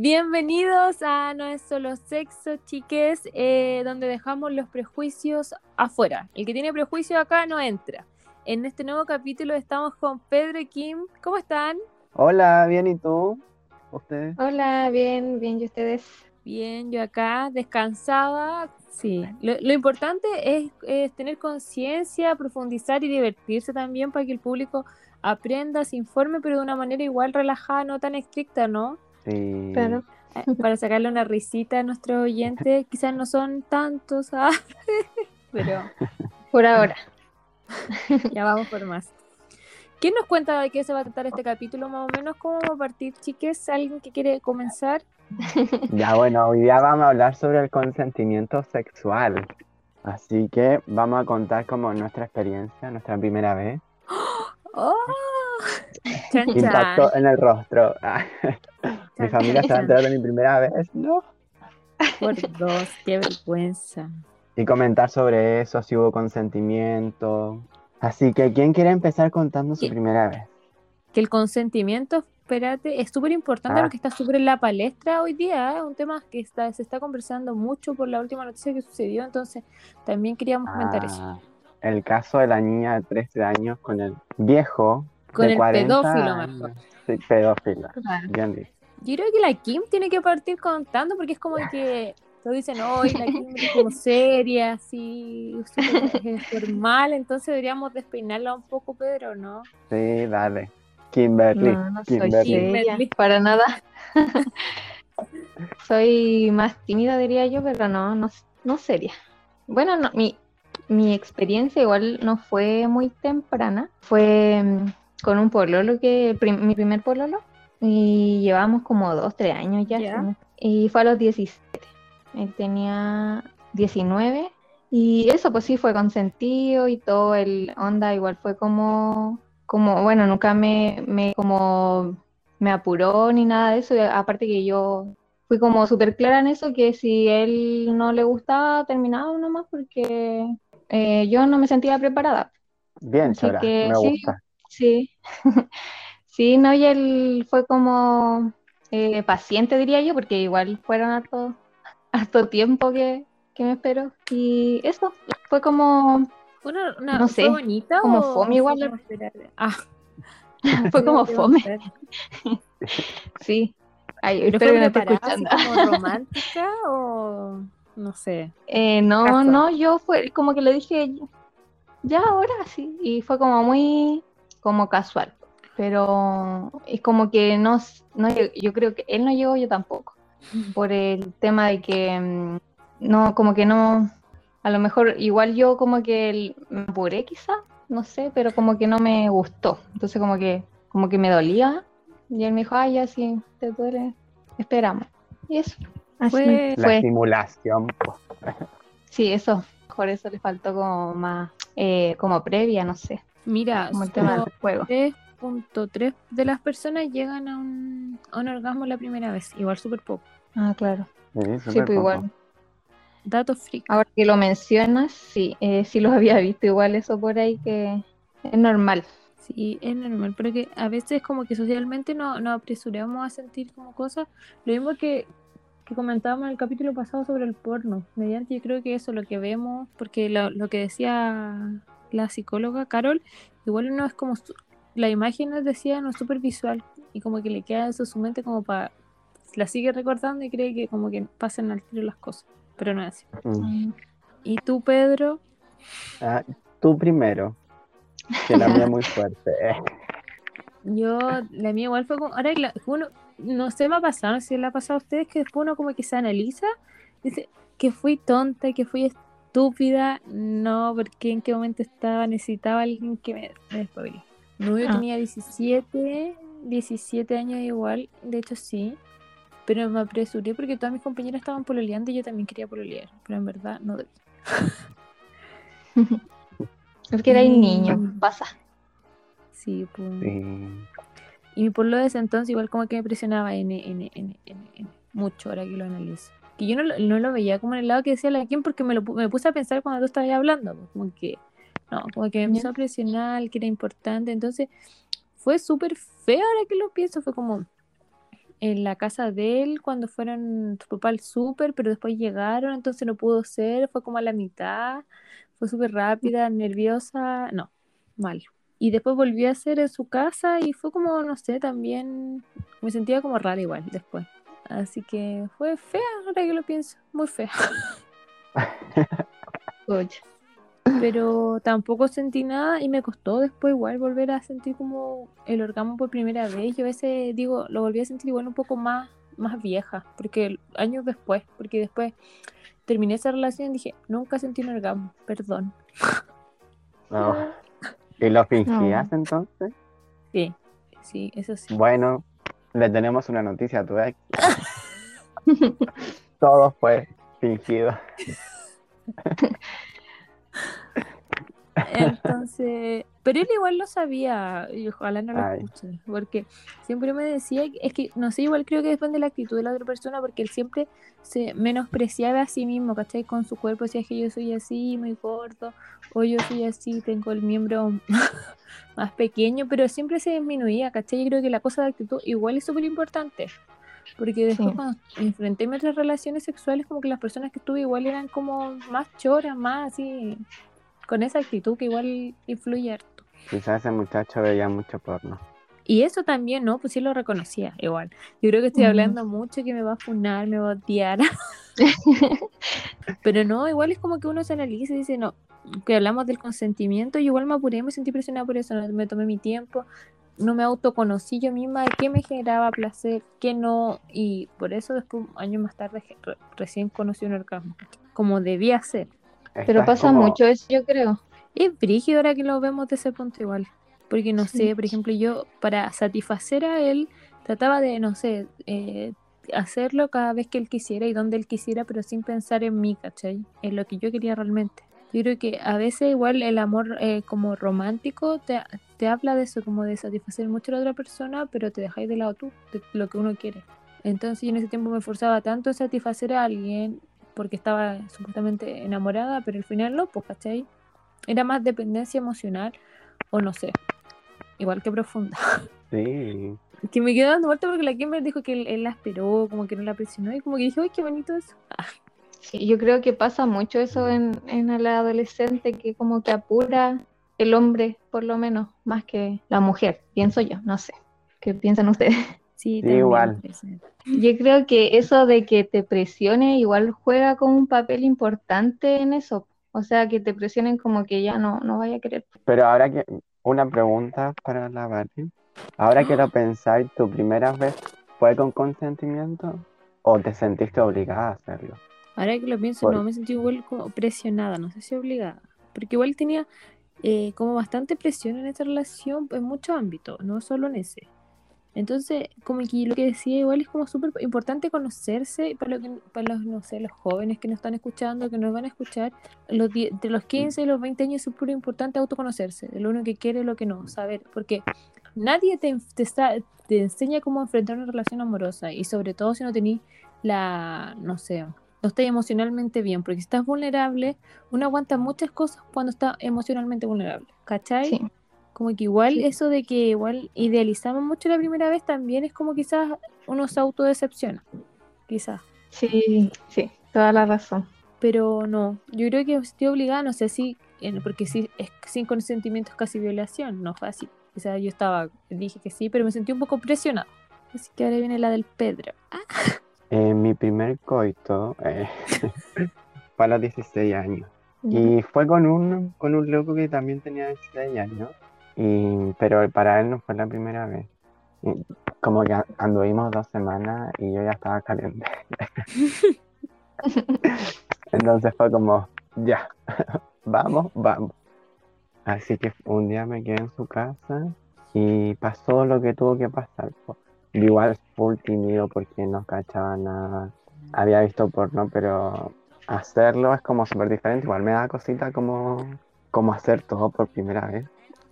Bienvenidos a No es solo sexo, chiques, eh, donde dejamos los prejuicios afuera. El que tiene prejuicio acá no entra. En este nuevo capítulo estamos con Pedro y Kim. ¿Cómo están? Hola, bien, ¿y tú? ¿Ustedes? Hola, bien, bien, ¿y ustedes? Bien, yo acá, descansada. Sí, lo, lo importante es, es tener conciencia, profundizar y divertirse también para que el público aprenda, se informe, pero de una manera igual relajada, no tan estricta, ¿no? Sí. Claro. Eh, Para sacarle una risita a nuestros oyentes, quizás no son tantos, ah, pero Por ahora. ya vamos por más. ¿Quién nos cuenta de qué se va a tratar este capítulo más o menos? ¿Cómo va a partir, chiques? ¿Alguien que quiere comenzar? Ya bueno, hoy día vamos a hablar sobre el consentimiento sexual. Así que vamos a contar como nuestra experiencia, nuestra primera vez. ¡Oh! Chan, chan. Impacto en el rostro. Mi familia se va a enterar de mi primera vez, ¿no? Por dos, qué vergüenza. Y comentar sobre eso, si hubo consentimiento. Así que, ¿quién quiere empezar contando su primera vez? Que el consentimiento, espérate, es súper importante Ah. porque está súper en la palestra hoy día, ¿eh? un tema que está, se está conversando mucho por la última noticia que sucedió, entonces también queríamos comentar eso. Ah, el caso de la niña de 13 años con el viejo Con de el 40 pedófilo años. mejor. Sí, pedófilo. Claro. Bien dicho. Yo creo que la Kim tiene que partir contando porque es como que todos dicen, hoy la Kim es como seria, así, formal, entonces deberíamos despeinarla un poco, Pedro, ¿no? Sí, dale. Kimberly. No, no soy Kimberly. seria, Kimberly. para nada. soy más tímida, diría yo, pero no, no, no seria. Bueno, no, mi, mi experiencia igual no fue muy temprana. Fue con un pololo, que prim- mi primer pololo, y llevamos como dos, tres años ya. Y fue a los 17. Él tenía 19. Y eso, pues sí, fue consentido y todo el onda igual fue como, como, bueno, nunca me, me como me apuró ni nada de eso. y aparte que yo fui como súper clara en eso, que si él no le gustaba, terminaba nomás porque eh, yo no me sentía preparada. Bien, Chora, que me sí. gusta. Sí, sí, no, y él fue como eh, paciente, diría yo, porque igual fueron harto, harto tiempo que, que me esperó. Y eso, fue como, una, una- No ¿fue sé, bonita como o fome igual. Ah, fue como ¿qué fome, a sí. Ay, ¿Pero espero que no esté escuchando. como romántica o no sé? Eh, no, no, yo fue como que le dije, ya ahora sí, y fue como muy, como casual, pero es como que no, no, yo creo que él no llegó, yo tampoco, por el tema de que mm, no, como que no, a lo mejor igual yo como que el- me apuré quizá, no sé, pero como que no me gustó, entonces como que, como que me dolía, y él me dijo, ay, ya sí, te duele, esperamos, y eso, así Fue- La fue. simulación. Sí, eso, por eso le faltó como más, eh, como previa, no sé, Mira, como el tema solo del juego. 3.3 de las personas llegan a un, a un orgasmo la primera vez, igual súper poco. Ah, claro. Sí, pues igual. Dato freak. Ahora que lo mencionas, sí, eh, sí lo había visto igual eso por ahí que es normal. Sí, es normal, pero que a veces como que socialmente no nos apresuramos a sentir como cosas. Lo mismo que, que comentábamos en el capítulo pasado sobre el porno. Mediante yo creo que eso, lo que vemos, porque lo, lo que decía la psicóloga Carol, igual uno es como, su- la imagen nos decía, no es súper visual y como que le queda eso en su mente como para, la sigue recordando y cree que como que pasan al tiro las cosas, pero no es así. Mm. ¿Y tú, Pedro? Ah, tú primero. Que la mía muy fuerte. Yo, la mía igual fue como, ahora la- uno, no sé, me ha pasado, no sé si le ha pasado a ustedes que después uno como que se analiza, dice que fui tonta, que fui estúpida, no, porque en qué momento estaba, necesitaba alguien que me, me despabile. No, yo Ah. tenía 17, 17 años igual, de hecho sí, pero me apresuré porque todas mis compañeras estaban pololeando y yo también quería pololear, pero en verdad no debí. Es que era Mm. niño, pasa. Sí, pues. Sí. Y mi pueblo de ese entonces igual como que me presionaba N, N, N, N, N, mucho ahora que lo analizo. Que yo no, lo- no lo veía como en el lado que decía la Kim porque me, lo, me puse a pensar cuando tú estabas hablando, pues, como que, no, como que me empezó a presionar, que era importante, entonces fue súper feo ahora que lo pienso, fue como, en la casa de él cuando fueron tu papá al súper, pero después llegaron, entonces no pudo ser, fue como a la mitad, fue súper rápida, nerviosa, no, mal. Y después volvió a hacer en su casa y fue como, no sé, también me sentía como rara igual después. Así que fue fea, ahora que lo pienso, muy fea. Oye, Pero tampoco sentí nada y me costó después igual volver a sentir como el orgasmo por primera vez. Yo a veces digo, lo volví a sentir igual un poco más, más vieja, porque años después, porque después terminé esa relación y dije, nunca sentí un orgasmo, perdón. No. ¿Y lo fingías entonces? Sí, sí, eso sí. Bueno, le tenemos una noticia a tu ex. Todo fue fingido. Entonces, pero él igual lo sabía y ojalá no lo Ay. escuche, porque siempre me decía, es que no sé, igual creo que depende de la actitud de la otra persona, porque él siempre se menospreciaba a sí mismo, ¿cachai? Con su cuerpo decía que yo soy así, muy corto, o yo soy así, tengo el miembro más pequeño, pero siempre se disminuía, ¿cachai? Yo creo que la cosa de actitud igual es súper importante. Porque después Sí. cuando enfrenté mis otras relaciones sexuales, como que las personas que tuve igual eran como más choras, más así, con esa actitud que igual influye harto. Quizás ese muchacho veía mucho porno. Y eso también, ¿no? Pues sí lo reconocía, igual. Yo creo que estoy hablando mucho que me va a funar, me va a odiar. Pero no, igual es como que uno se analiza y dice, no, que hablamos del consentimiento, y igual me apuré, me sentí presionada por eso, no me tomé mi tiempo, no me autoconocí yo misma qué me generaba placer, qué no, y por eso después, años más tarde, re- recién conocí un orgasmo, como debía ser. Pero pasa como- mucho eso, yo creo. Es brígido ahora que lo vemos de ese punto igual. Porque no Sí. sé, por ejemplo, yo para satisfacer a él trataba de, no sé, eh, hacerlo cada vez que él quisiera y donde él quisiera, pero sin pensar en mí, ¿cachai? En lo que yo quería realmente. Yo creo que a veces igual el amor eh, como romántico te, te habla de eso, como de satisfacer mucho a la otra persona, pero te dejáis de lado tú, de lo que uno quiere. Entonces yo en ese tiempo me esforzaba tanto en satisfacer a alguien porque estaba supuestamente enamorada, pero al final no, pues, ¿cachai? Era más dependencia emocional o no sé, igual que profunda. Sí. Que me quedó dando vuelta porque la Kimber dijo que él, él la esperó, como que no la presionó y como que dije, uy, qué bonito eso. Ah, Sí, yo creo que pasa mucho eso en, en el adolescente, que como que apura el hombre, por lo menos, más que la mujer, pienso yo, no sé. ¿Qué piensan ustedes? sí, Sí, igual. Yo creo que eso de que te presione igual juega como un papel importante en eso. O sea, que te presionen como que ya no, no vaya a querer. Pero ahora que, una pregunta para la Barbie. Ahora que lo pensáis, ¿tu primera vez fue con consentimiento o te sentiste obligada a hacerlo? Ahora que lo pienso, Por- no, me sentí igual como presionada, no sé si obligada. Porque igual tenía eh, como bastante presión en esta relación en muchos ámbitos, no solo en ese. Entonces, como que lo que decía igual es como súper importante conocerse para, lo que, para los, no sé, los jóvenes que nos están escuchando, que nos van a escuchar, los, entre los 15 y los 20 años es súper importante autoconocerse, lo uno que quiere lo que no, saber, porque nadie te, te, te enseña cómo enfrentar una relación amorosa y sobre todo si no tenés la, no sé, no estás emocionalmente bien, porque si estás vulnerable, uno aguanta muchas cosas cuando está emocionalmente vulnerable, ¿cachai? Sí, Como que igual Sí. eso de que igual idealizamos mucho la primera vez también es como quizás uno se autodecepciona, quizás. sí, sí, toda la razón. Pero no, yo creo que estoy obligada, no sé si, porque si es sin consentimiento es casi violación, no fue así. O sea, yo estaba, dije que sí, pero me sentí un poco presionada. Así que ahora viene la del Pedro. Eh, mi primer coito eh, fue a los 16 años. Y fue con un, con un loco que también tenía 16 años. Y, pero para él no fue la primera vez. Y como que anduvimos dos semanas y yo ya estaba caliente. Entonces fue como, ya, vamos, vamos. Así que un día me quedé en su casa y pasó lo que tuvo que pasar. igual full tímido porque no cachaba nada. Había visto porno, pero hacerlo es como súper diferente. Igual me da cosita como, como hacer todo por primera vez.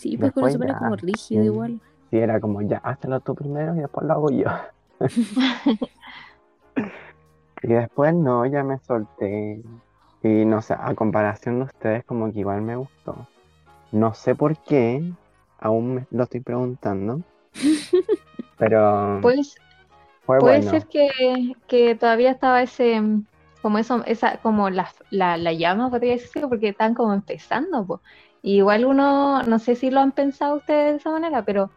Sí, pues uno Después se pone como rígido sí. igual. Sí, era como ya, hazlo tú primero y después lo hago yo. Y después no, ya me solté. Y no sé, a comparación de ustedes, como que igual me gustó. No sé por qué, aún me lo estoy preguntando. Pero Pues Fue Puede bueno. ser que, que todavía estaba ese, como eso, esa, como la, la, la llama, podría decirse, porque están como empezando, po. Y igual uno, no sé si lo han pensado ustedes de esa manera, pero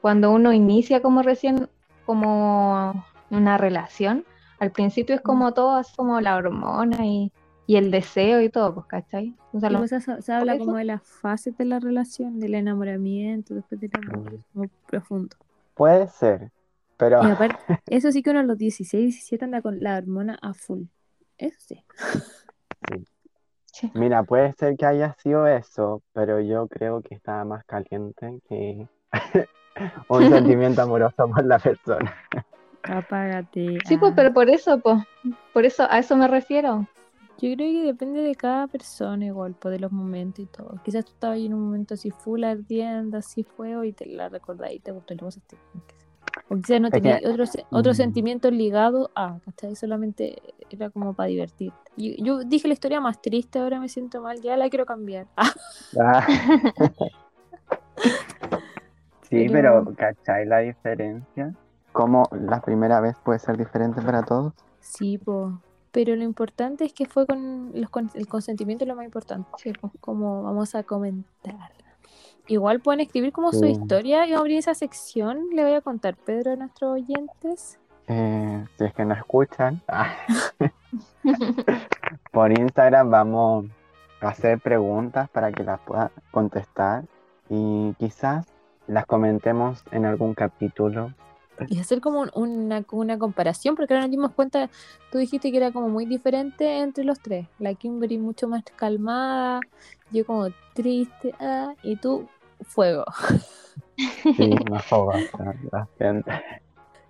cuando uno inicia como recién, como una relación, al principio es como todo, así como la hormona y, y el deseo y todo, pues, ¿cachai? O sea, lo- pues se, se habla eso? como de las fases de la relación, del enamoramiento, después del amor, Mm. es como profundo. Puede ser, pero Y aparte, eso sí que uno a los 16, 17 anda con la hormona a full. Eso sí. Sí. mira, puede ser que haya sido eso, pero yo creo que estaba más caliente que un sentimiento amoroso por la persona. Apágate. Sí, pues, ah. pero por eso, pues, por eso, a eso me refiero. Yo creo que depende de cada persona igual, pues, de los momentos y todo. Quizás tú estabas ahí en un momento así full ardiendo, así fuego y te la recordás y te gustó y luego se te- qué sé. O quizás no Es que- tenías otros otros Mm. sentimientos ligados a, ¿cachai? Solamente era como para divertirte. Yo, yo dije la historia más triste, ahora me siento mal, ya la quiero cambiar. Ah. Sí, Pero- pero ¿cachai la diferencia? ¿Cómo la primera vez puede ser diferente para todos? sí, pues. Pero lo importante es que fue con, los, con el consentimiento es lo más importante. Sí, pues. como vamos a comentar. Igual pueden escribir como su Sí. historia y abrir esa sección. Le voy a contar, Pedro, a nuestros oyentes. Eh, si es que no escuchan, ah, por Instagram vamos a hacer preguntas para que las puedan contestar y quizás las comentemos en algún capítulo. Y hacer como un- una, una comparación, porque ahora nos dimos cuenta, tú dijiste que era como muy diferente entre los tres. La Kimberly mucho más calmada, yo como triste, ah, y tú fuego. Sí, la gente.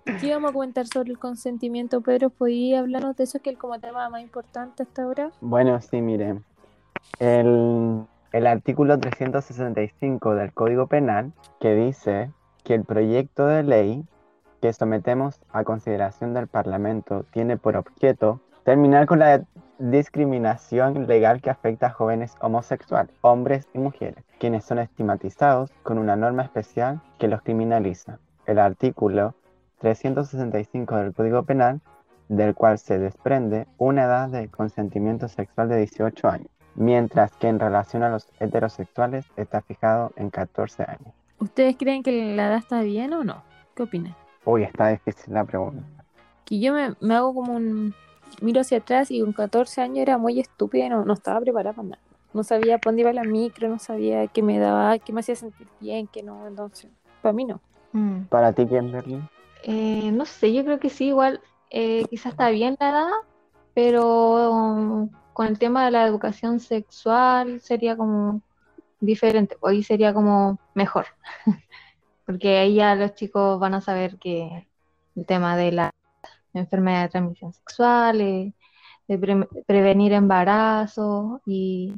¿Qué íbamos a comentar sobre el consentimiento, Pedro? ¿Podías hablarnos de eso que es como tema más importante hasta ahora? Bueno, sí, miren. El, el artículo 365 del Código Penal que dice que el proyecto de ley que sometemos a consideración del Parlamento tiene por objeto terminar con la discriminación legal que afecta a jóvenes homosexuales, hombres y mujeres, quienes son estigmatizados con una norma especial que los criminaliza. El artículo 365 del Código Penal del cual se desprende una edad de consentimiento sexual de 18 años, mientras que en relación a los heterosexuales está fijado en 14 años. ¿Ustedes creen que la edad está bien o no? ¿Qué opinan? Uy, está difícil la pregunta. que yo me, me hago como un... Miro hacia atrás y con 14 años era muy estúpida y no, no estaba preparada para nada. No sabía para dónde iba la micro, no sabía qué me daba, qué me hacía sentir bien, qué no. Entonces, para mí no. Mm. Para ti, Kimberly, Eh, no sé, yo creo que sí, igual eh, quizás está bien la edad, pero um, con el tema de la educación sexual sería como diferente, hoy sería como mejor, porque ahí ya los chicos van a saber que el tema de la enfermedad de transmisión sexual, eh, de pre- prevenir embarazo y,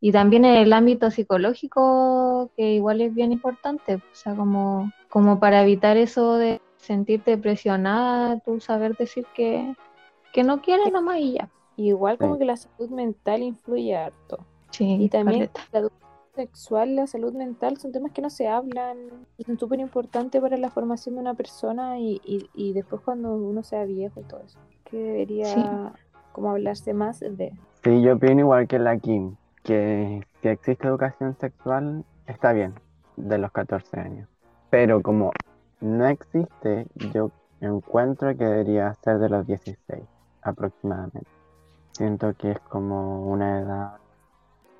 y también en el ámbito psicológico, que igual es bien importante, o sea, como, como para evitar eso de sentirte presionada, tú saber decir que, que no quieres nomás y ya. Igual como Sí. que la salud mental influye harto. Sí, Y también caleta. la educación sexual, la salud mental son temas que no se hablan, y son súper importantes para la formación de una persona y, y, y después cuando uno sea viejo y todo eso. Que debería Sí. como hablarse más de... sí, yo opino igual que la Kim, que si existe educación sexual, está bien, de los 14 años. Pero como no existe, yo encuentro que debería ser de los 16 aproximadamente. Siento que es como una edad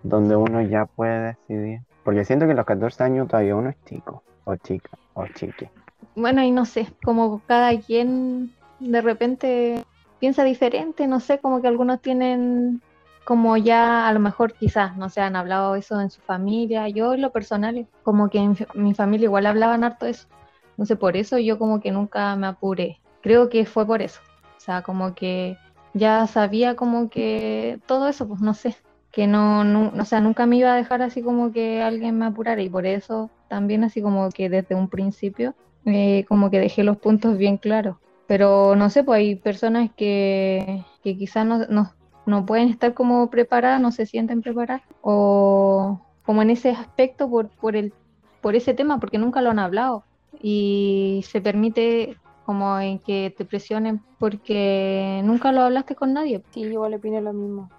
donde uno ya puede decidir. Porque siento que a los 14 años todavía uno es chico, o chica, o chique. Bueno, y no sé, como cada quien de repente piensa diferente, no sé, como que algunos tienen como ya a lo mejor quizás, no sé, han hablado eso en su familia, yo en lo personal, como que en mi familia igual hablaban harto eso, no sé, por eso yo como que nunca me apuré, creo que fue por eso, o sea, como que ya sabía como que todo eso, pues no sé, que no, no, o sea, nunca me iba a dejar así como que alguien me apurara y por eso también así como que desde un principio eh, como que dejé los puntos bien claros. Pero no sé, pues hay personas que, que quizás no, no, no pueden estar como preparadas, no se sienten preparadas, o como en ese aspecto por, por, el, por ese tema, porque nunca lo han hablado. Y se permite como en que te presionen porque nunca lo hablaste con nadie. Sí, igual opino lo mismo.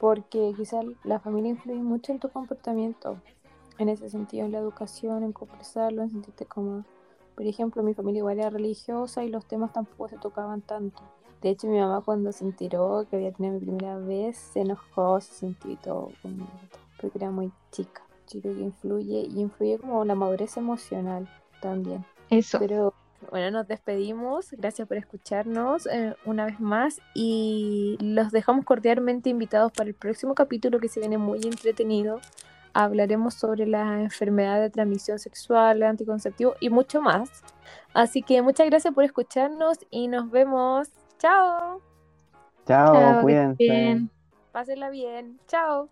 Porque quizás la familia influye mucho en tu comportamiento. En ese sentido, en la educación, en conversarlo, en sentirte cómodo. Por ejemplo, mi familia igual era religiosa y los temas tampoco se tocaban tanto. De hecho, mi mamá cuando se enteró que había tenido mi primera vez, se enojó, se sintió y todo conmigo, porque era muy chica. Yo creo que influye y influye como la madurez emocional también. Eso. Pero bueno, nos despedimos. Gracias por escucharnos eh, una vez más y los dejamos cordialmente invitados para el próximo capítulo que se viene muy entretenido. Hablaremos sobre la enfermedad de transmisión sexual, anticonceptivo y mucho más. Así que muchas gracias por escucharnos y nos vemos. Chao. Chao, Chao, cuídense. bien. Pásenla bien. Chao.